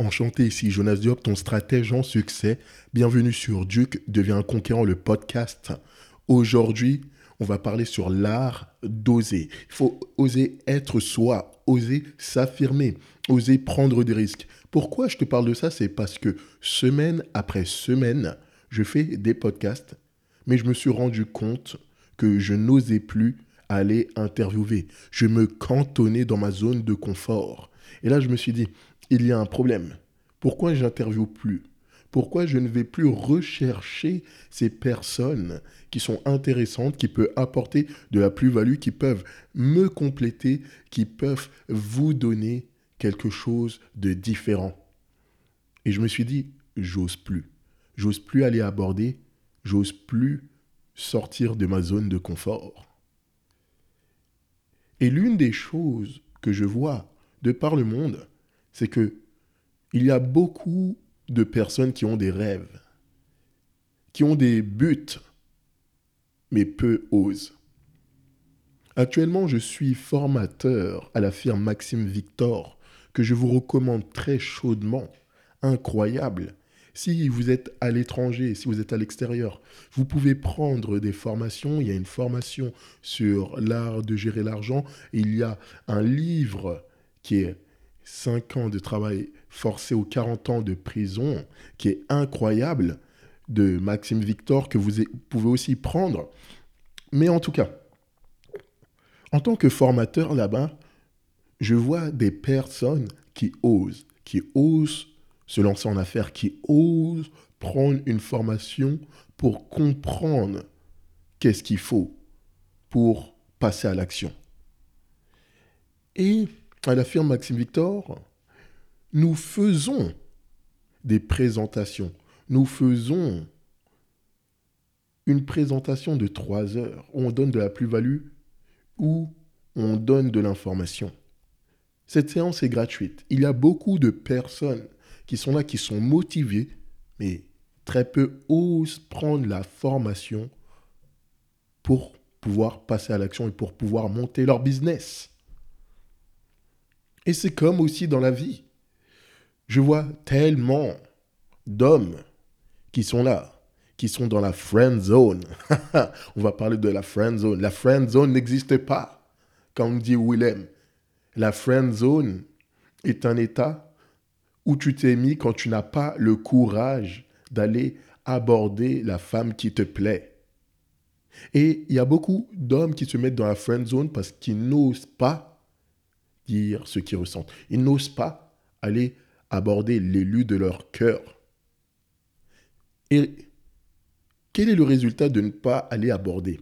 Enchanté ici, Jonas Diop, ton stratège en succès. Bienvenue sur Duke devient conquérant, le podcast. Aujourd'hui, on va parler sur l'art d'oser. Il faut oser être soi, oser s'affirmer, oser prendre des risques. Pourquoi je te parle de ça? C'est parce que semaine après semaine, je fais des podcasts, mais je me suis rendu compte que je n'osais plus aller interviewer. Je me cantonnais dans ma zone de confort. Et là, je me suis dit, il y a un problème. Pourquoi j'interviewe plus? Pourquoi je ne vais plus rechercher ces personnes qui sont intéressantes, qui peuvent apporter de la plus-value, qui peuvent me compléter, qui peuvent vous donner quelque chose de différent? Et je me suis dit, j'ose plus. J'ose plus aller aborder, j'ose plus sortir de ma zone de confort. Et l'une des choses que je vois de par le monde, c'est que il y a beaucoup de personnes qui ont des rêves, qui ont des buts, mais peu osent. Actuellement, je suis formateur à la firme Maxime Victor, que je vous recommande très chaudement. Incroyable. Si vous êtes à l'étranger, si vous êtes à l'extérieur, vous pouvez prendre des formations. Il y a une formation sur l'art de gérer l'argent. Il y a un livre qui est 5 ans de travail forcé aux 40 ans de prison, qui est incroyable, de Maxime Victor, que vous pouvez aussi prendre. Mais en tout cas, en tant que formateur là-bas, je vois des personnes qui osent, qui osent se lancer en affaires, qui osent prendre une formation pour comprendre qu'est-ce qu'il faut pour passer à l'action. Et à la firme Maxime Victor, nous faisons des présentations. Nous faisons une présentation de trois heures où on donne de la plus-value, où on donne de l'information. Cette séance est gratuite. Il y a beaucoup de personnes qui sont là, qui sont motivées, mais très peu osent prendre la formation pour pouvoir passer à l'action et pour pouvoir monter leur business. Et c'est comme aussi dans la vie. Je vois tellement d'hommes qui sont là, qui sont dans la friend zone. On va parler de la friend zone. La friend zone n'existe pas, comme dit Willem. La friend zone est un état où tu t'es mis quand tu n'as pas le courage d'aller aborder la femme qui te plaît. Et il y a beaucoup d'hommes qui se mettent dans la friend zone parce qu'ils n'osent pas dire ce qu'ils ressentent. Ils n'osent pas aller aborder l'élu de leur cœur. Et quel est le résultat de ne pas aller aborder?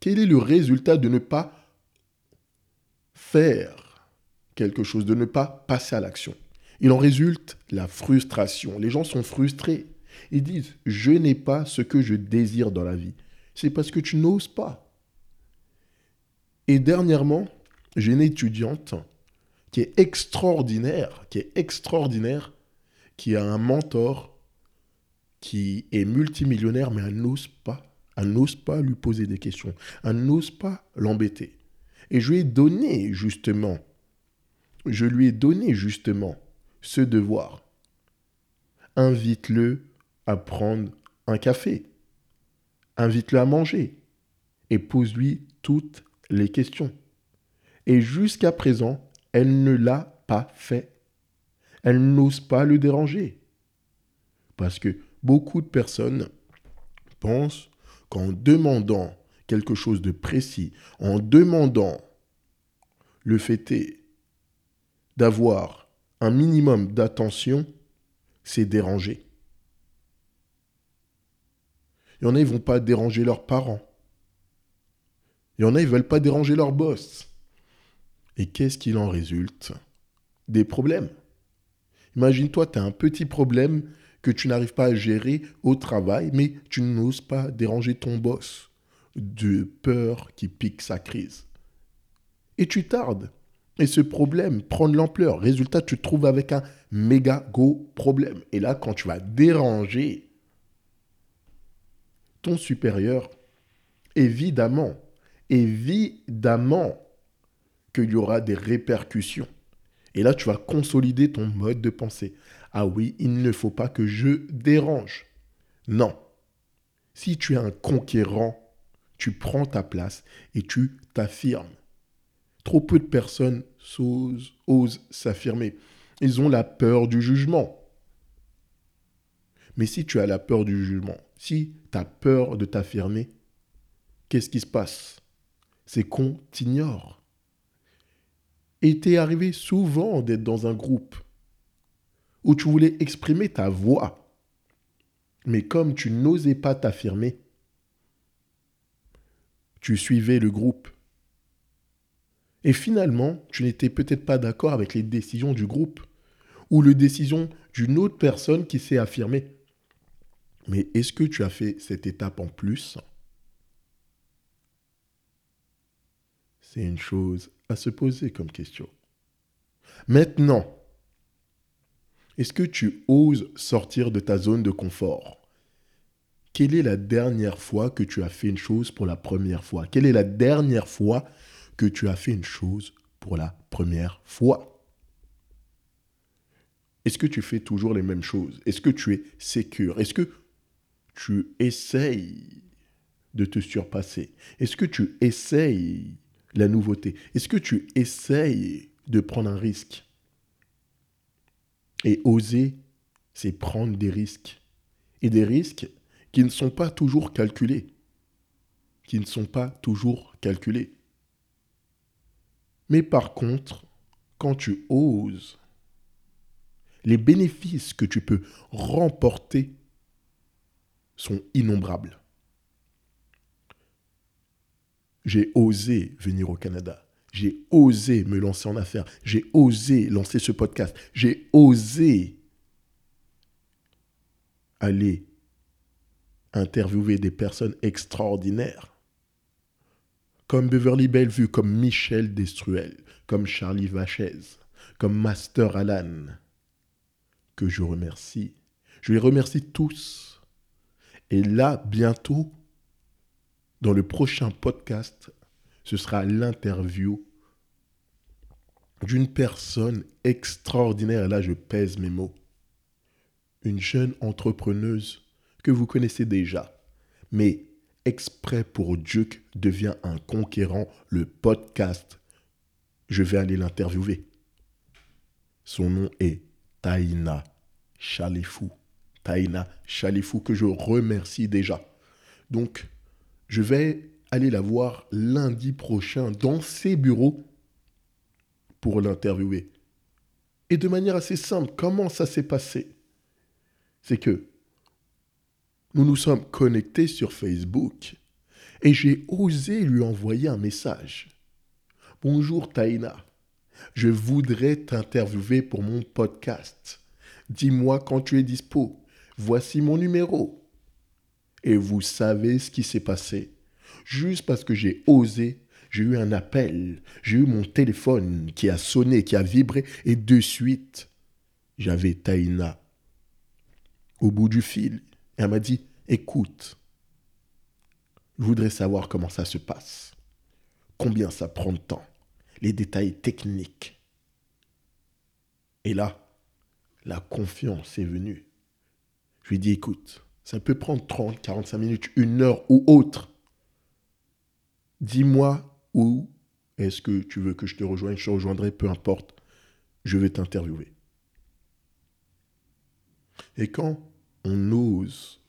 Quel est le résultat de ne pas faire quelque chose, de ne pas passer à l'action? Il en résulte la frustration. Les gens sont frustrés. Ils disent, je n'ai pas ce que je désire dans la vie. C'est parce que tu n'oses pas. Et dernièrement, j'ai une étudiante qui est extraordinaire, qui est extraordinaire, qui a un mentor qui est multimillionnaire, mais elle n'ose pas. Elle n'ose pas lui poser des questions. Elle n'ose pas l'embêter. Et je lui ai donné justement, je lui ai donné justement ce devoir. Invite-le à prendre un café. Invite-le à manger. Et pose-lui toutes les questions. Et jusqu'à présent, elle ne l'a pas fait. Elle n'ose pas le déranger. Parce que beaucoup de personnes pensent qu'en demandant quelque chose de précis, en demandant le fait d'avoir un minimum d'attention, c'est déranger. Il y en a, ils ne vont pas déranger leurs parents. Il y en a, ils ne veulent pas déranger leur boss. Et qu'est-ce qu'il en résulte? Des problèmes. Imagine-toi, tu as un petit problème que tu n'arrives pas à gérer au travail, mais tu n'oses pas déranger ton boss de peur qui pique sa crise. Et tu tardes. Et ce problème prend de l'ampleur. Résultat, tu te trouves avec un méga gros problème. Et là, quand tu vas déranger ton supérieur, évidemment, évidemment, qu'il y aura des répercussions. Et là, tu vas consolider ton mode de pensée. Ah oui, il ne faut pas que je dérange. Non. Si tu es un conquérant, tu prends ta place et tu t'affirmes. Trop peu de personnes osent, osent s'affirmer. Ils ont la peur du jugement. Mais si tu as la peur du jugement, si tu as peur de t'affirmer, qu'est-ce qui se passe? C'est qu'on t'ignore. Et t'es arrivé souvent d'être dans un groupe où tu voulais exprimer ta voix. Mais comme tu n'osais pas t'affirmer, tu suivais le groupe. Et finalement, tu n'étais peut-être pas d'accord avec les décisions du groupe ou les décisions d'une autre personne qui s'est affirmée. Mais est-ce que tu as fait cette étape en plus? C'est une chose à se poser comme question. Maintenant, est-ce que tu oses sortir de ta zone de confort? Quelle est la dernière fois que tu as fait une chose pour la première fois? Quelle est la dernière fois que tu as fait une chose pour la première fois? Est-ce que tu fais toujours les mêmes choses? Est-ce que tu es sécure? Est-ce que tu essayes de te surpasser? Est-ce que tu essayes la nouveauté Est-ce que tu essayes de prendre un risque Et oser, c'est prendre des risques. Et des risques qui ne sont pas toujours calculés. Qui ne sont pas toujours calculés. Mais par contre, quand tu oses, les bénéfices que tu peux remporter sont innombrables. J'ai osé venir au Canada. J'ai osé me lancer en affaires. J'ai osé lancer ce podcast. J'ai osé aller interviewer des personnes extraordinaires. Comme Beverly Bellevue, comme Michel Destruel, comme Charlie Vachez, comme Master Alan, que je remercie. Je les remercie tous et là, bientôt, dans le prochain podcast, ce sera l'interview d'une personne extraordinaire. Et là, je pèse mes mots. Une jeune entrepreneuse que vous connaissez déjà, mais exprès pour Duke devient un conquérant, le podcast. Je vais aller l'interviewer. Son nom est Taina Chalifou. Taina Chalifou, que je remercie déjà. Donc, je vais aller la voir lundi prochain dans ses bureaux pour l'interviewer. Et de manière assez simple, comment ça s'est passé? C'est que nous nous sommes connectés sur Facebook et j'ai osé lui envoyer un message. Bonjour Taina, je voudrais t'interviewer pour mon podcast. Dis-moi quand tu es dispo voici mon numéro. Et vous savez ce qui s'est passé. Juste parce que j'ai osé, j'ai eu un appel, j'ai eu mon téléphone qui a sonné, qui a vibré, et de suite, j'avais Taïna au bout du fil. Elle m'a dit, écoute, je voudrais savoir comment ça se passe, combien ça prend de temps, les détails techniques. Et là, la confiance est venue. Je lui dis, écoute, ça peut prendre 30, 45 minutes, une heure ou autre. Dis-moi où est-ce que tu veux que je te rejoigne, je te rejoindrai, peu importe. Je vais t'interviewer. Et quand on ose,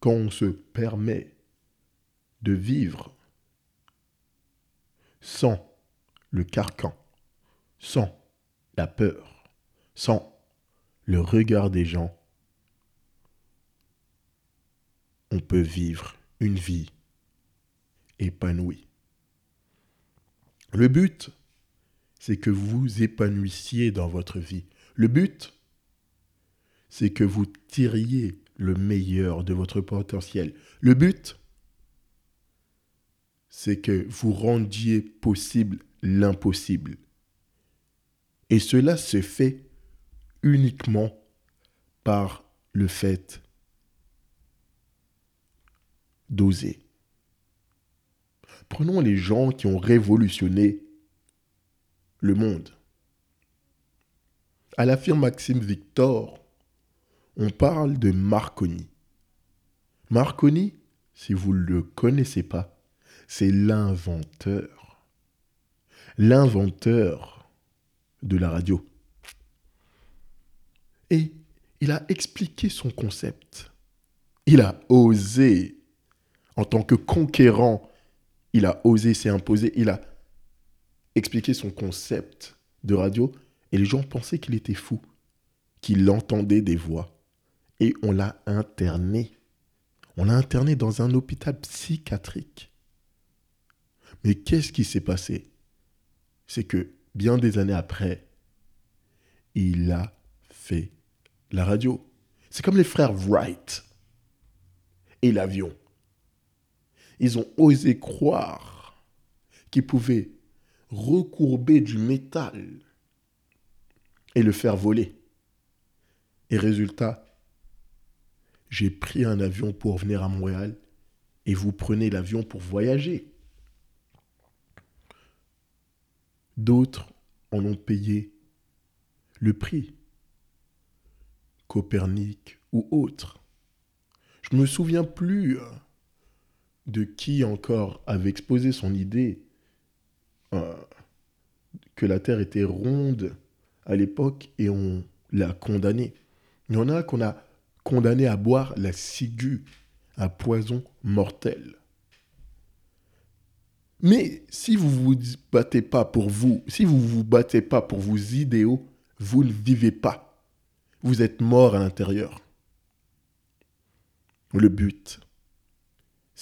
quand on se permet de vivre sans le carcan, sans la peur, sans le regard des gens, on peut vivre une vie épanouie. Le but, c'est que vous épanouissiez dans votre vie. Le but, c'est que vous tiriez le meilleur de votre potentiel. Le but, c'est que vous rendiez possible l'impossible. Et cela se fait uniquement par le fait d'oser. Prenons les gens qui ont révolutionné le monde. À la firme Maxime Victor, on parle de Marconi. Marconi, si vous ne le connaissez pas, c'est l'inventeur. L'inventeur de la radio. Et il a expliqué son concept. Il a osé, en tant que conquérant, il a osé s'imposer, il a expliqué son concept de radio et les gens pensaient qu'il était fou, qu'il entendait des voix. Et on l'a interné. On l'a interné dans un hôpital psychiatrique. Mais qu'est-ce qui s'est passé? C'est que bien des années après, il a fait la radio. C'est comme les frères Wright et l'avion. Ils ont osé croire qu'ils pouvaient recourber du métal et le faire voler. Et résultat, j'ai pris un avion pour venir à Montréal et vous prenez l'avion pour voyager. D'autres en ont payé le prix. Copernic ou autres. Je me souviens plus euh, de qui encore avait exposé son idée euh, que la Terre était ronde à l'époque et on l'a condamné. Il y en a qu'on a condamné à boire la ciguë, un poison mortel. Mais si vous vous battez pas pour vous, si vous vous battez pas pour vos idéaux, vous ne vivez pas. Vous êtes mort à l'intérieur. Le but,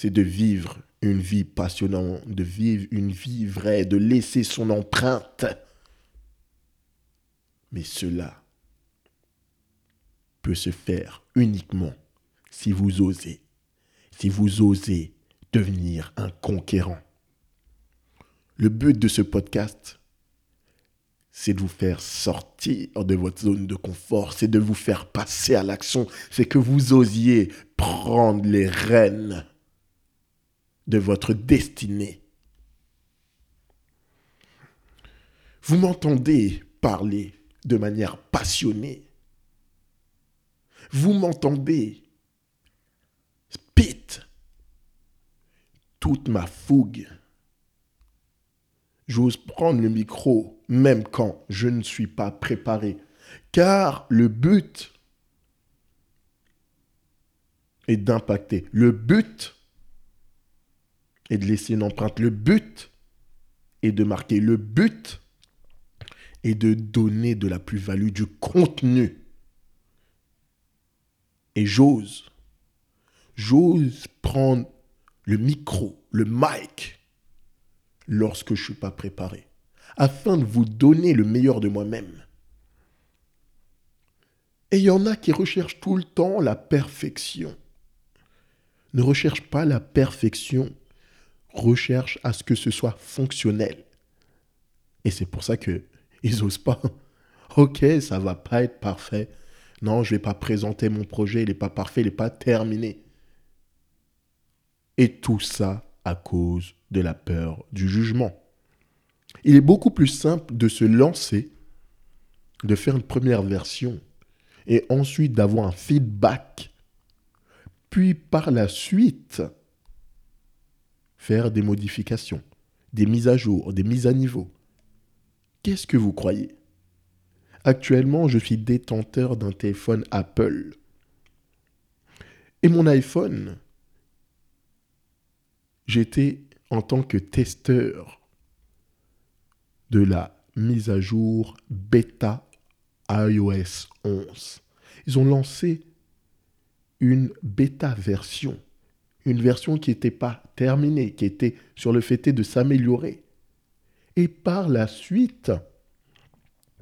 c'est de vivre une vie passionnante, de vivre une vie vraie, de laisser son empreinte mais cela peut se faire uniquement si vous osez, si vous osez devenir un conquérant. Le but de ce podcast, c'est de vous faire sortir de votre zone de confort, c'est de vous faire passer à l'action, c'est que vous osiez prendre les rênes de votre destinée. Vous m'entendez parler de manière passionnée. Vous m'entendez Spit toute ma fougue. J'ose prendre le micro même quand je ne suis pas préparé. Car le but est d'impacter. Le but est de laisser une empreinte. Le but est de marquer. Le but et de donner de la plus-value, du contenu. Et j'ose, j'ose prendre le micro, le mic, lorsque je ne suis pas préparé, afin de vous donner le meilleur de moi-même. Et il y en a qui recherchent tout le temps la perfection. Ne recherche pas la perfection, recherche à ce que ce soit fonctionnel. Et c'est pour ça que ils osent pas. Ok, ça va pas être parfait. Non, je vais pas présenter mon projet, il n'est pas parfait, il n'est pas terminé. Et tout ça à cause de la peur du jugement. Il est beaucoup plus simple de se lancer, de faire une première version, et ensuite d'avoir un feedback, puis par la suite faire des modifications, des mises à jour, des mises à niveau. Qu'est-ce que vous croyez? Actuellement, je suis détenteur d'un téléphone Apple. Et mon iPhone, j'étais en tant que testeur de la mise à jour bêta iOS 11. Ils ont lancé une bêta version, une version qui n'était pas terminée, qui était sur le fait de s'améliorer. Et par la suite,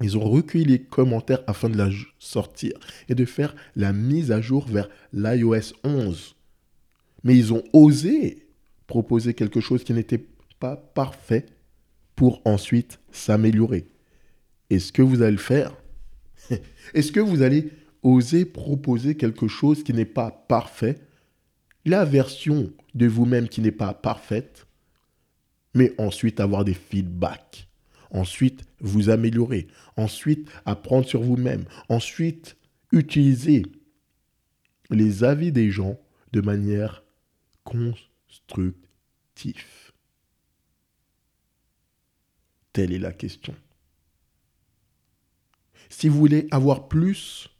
ils ont recueilli les commentaires afin de la sortir et de faire la mise à jour vers l'iOS 11. Mais ils ont osé proposer quelque chose qui n'était pas parfait pour ensuite s'améliorer. Est-ce que vous allez le faire? Est-ce que vous allez oser proposer quelque chose qui n'est pas parfait La version de vous-même qui n'est pas parfaite mais ensuite avoir des feedbacks. Ensuite, vous améliorer. Ensuite, apprendre sur vous-même. Ensuite, utiliser les avis des gens de manière constructive. Telle est la question. Si vous voulez avoir plus,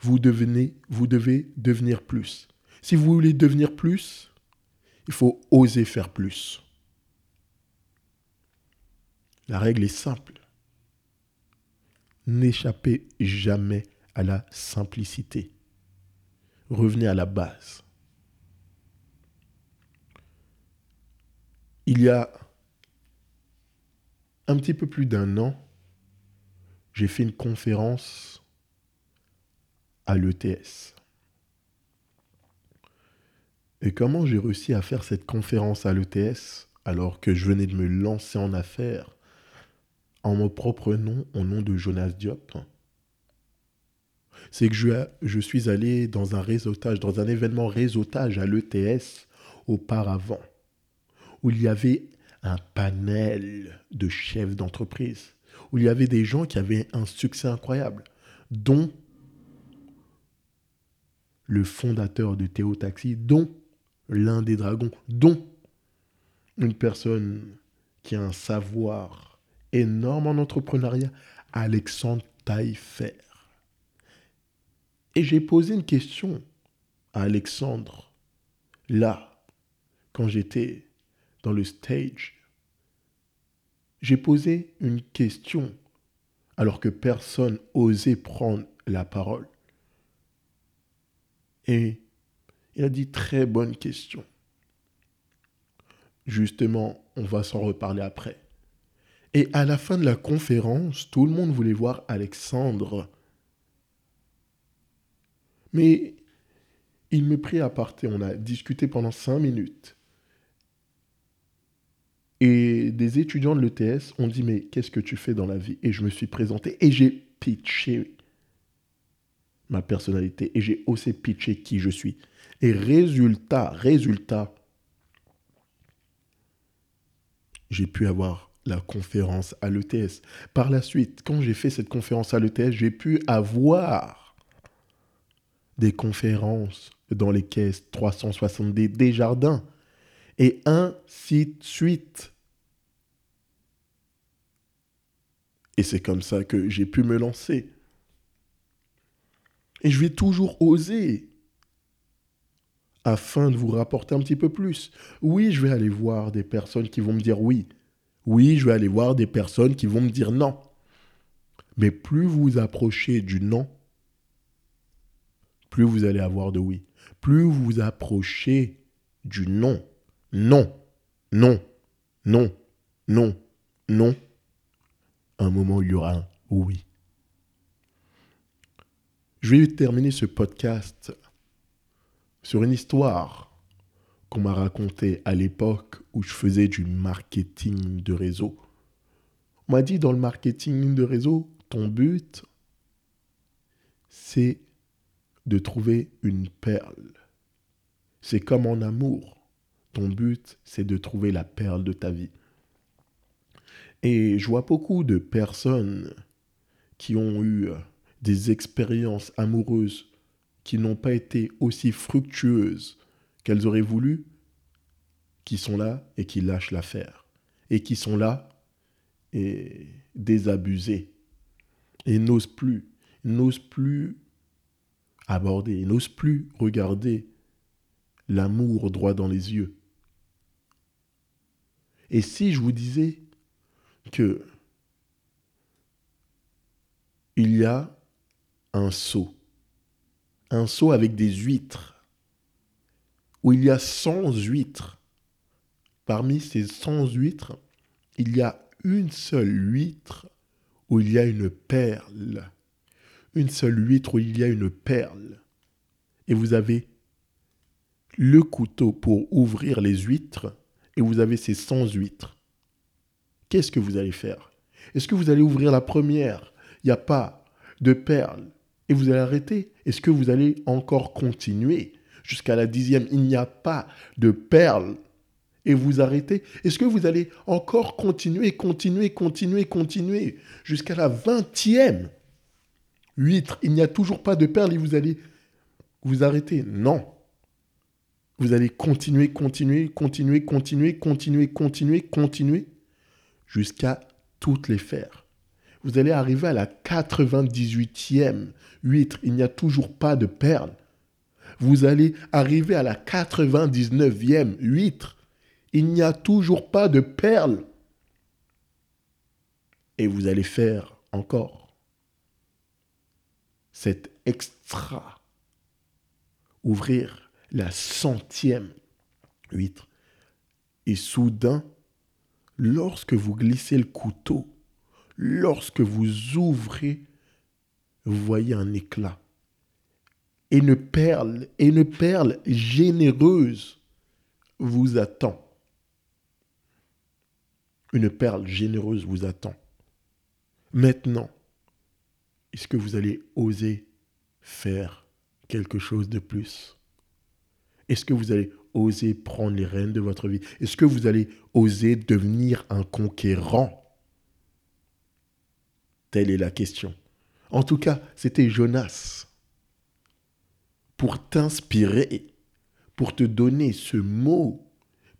vous, devenez, vous devez devenir plus. Si vous voulez devenir plus, il faut oser faire plus. La règle est simple. N'échappez jamais à la simplicité. Revenez à la base. Il y a un petit peu plus d'un an, j'ai fait une conférence à l'ETS. Et comment j'ai réussi à faire cette conférence à l'ETS alors que je venais de me lancer en affaires en mon propre nom, au nom de Jonas Diop? C'est que je, je suis allé dans un réseautage, dans un événement réseautage à l'ETS auparavant, où il y avait un panel de chefs d'entreprise, où il y avait des gens qui avaient un succès incroyable, dont le fondateur de Théo Taxi, dont l'un des dragons, dont une personne qui a un savoir énorme en entrepreneuriat, Alexandre Taillefer. Et j'ai posé une question à Alexandre, là, quand j'étais dans le stage. J'ai posé une question alors que personne osait prendre la parole. Et il a dit très bonne question. Justement, on va s'en reparler après. Et à la fin de la conférence, tout le monde voulait voir Alexandre. Mais il me prit à partir. On a discuté pendant cinq minutes. Et des étudiants de l'ETS ont dit Mais qu'est-ce que tu fais dans la vie? Et je me suis présenté et j'ai pitché ma personnalité et j'ai osé pitcher qui je suis. Et résultat, résultat, j'ai pu avoir la conférence à l'ETS. Par la suite, quand j'ai fait cette conférence à l'ETS, j'ai pu avoir des conférences dans les caisses 370 des jardins et ainsi de suite. Et c'est comme ça que j'ai pu me lancer. Et je vais toujours oser afin de vous rapporter un petit peu plus. Oui, je vais aller voir des personnes qui vont me dire oui. Oui, je vais aller voir des personnes qui vont me dire non. Mais plus vous approchez du non, plus vous allez avoir de oui. Plus vous vous approchez du non, non, non, non, non, non, un moment il y aura un oui. Je vais terminer ce podcast sur une histoire qu'on m'a racontée à l'époque où je faisais du marketing de réseau. On m'a dit dans le marketing de réseau, ton but, c'est de trouver une perle. C'est comme en amour. Ton but, c'est de trouver la perle de ta vie. Et je vois beaucoup de personnes qui ont eu des expériences amoureuses qui n'ont pas été aussi fructueuses qu'elles auraient voulu, qui sont là et qui lâchent l'affaire, et qui sont là et désabusés, et n'osent plus, n'osent plus aborder, n'osent plus regarder l'amour droit dans les yeux. Et si je vous disais que il y a un seau. Un seau avec des huîtres. Où il y a 100 huîtres. Parmi ces 100 huîtres, il y a une seule huître où il y a une perle. Une seule huître où il y a une perle. Et vous avez le couteau pour ouvrir les huîtres et vous avez ces 100 huîtres. Qu'est-ce que vous allez faire? Est-ce que vous allez ouvrir la première? Il n'y a pas de perle et vous allez arrêter. Est-ce que vous allez encore continuer jusqu'à la dixième? Il n'y a pas de perles. Et vous arrêtez. Est-ce que vous allez encore continuer, continuer, continuer, continuer jusqu'à la vingtième huître? Il n'y a toujours pas de perles et vous allez vous arrêter. Non. Vous allez continuer, continuer, continuer, continuer, continuer, continuer, continuer jusqu'à toutes les faire. Vous allez arriver à la 98e huître. Il n'y a toujours pas de perles. Vous allez arriver à la 99e huître il n'y a toujours pas de perles. Et vous allez faire encore cet extra. Ouvrir la centième huître. Et soudain, lorsque vous glissez le couteau, lorsque vous ouvrez, vous voyez un éclat. Et une perle, une perle généreuse vous attend. Une perle généreuse vous attend. Maintenant, est-ce que vous allez oser faire quelque chose de plus? Est-ce que vous allez oser prendre les rênes de votre vie? Est-ce que vous allez oser devenir un conquérant? Telle est la question. En tout cas, c'était Jonas pour t'inspirer, pour te donner ce mot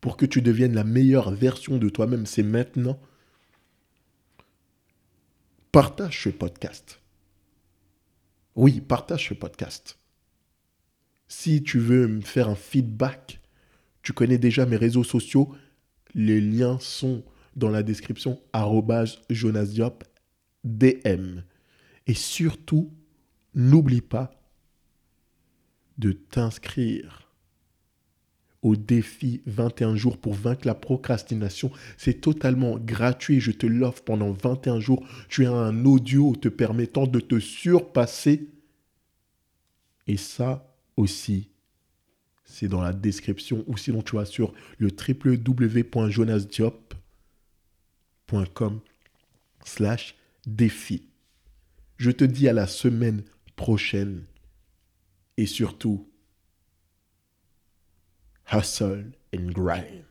pour que tu deviennes la meilleure version de toi-même, c'est maintenant. Partage ce podcast. Oui, partage ce podcast. Si tu veux me faire un feedback, tu connais déjà mes réseaux sociaux. Les liens sont dans la description jonasdiop DM. Et surtout, n'oublie pas de t'inscrire au défi 21 jours pour vaincre la procrastination. C'est totalement gratuit. Je te l'offre pendant 21 jours. Tu as un audio te permettant de te surpasser. Et ça aussi, c'est dans la description ou sinon tu vas sur le www.jonasdiop.com slash défi. Je te dis à la semaine prochaine et surtout, hustle and grind.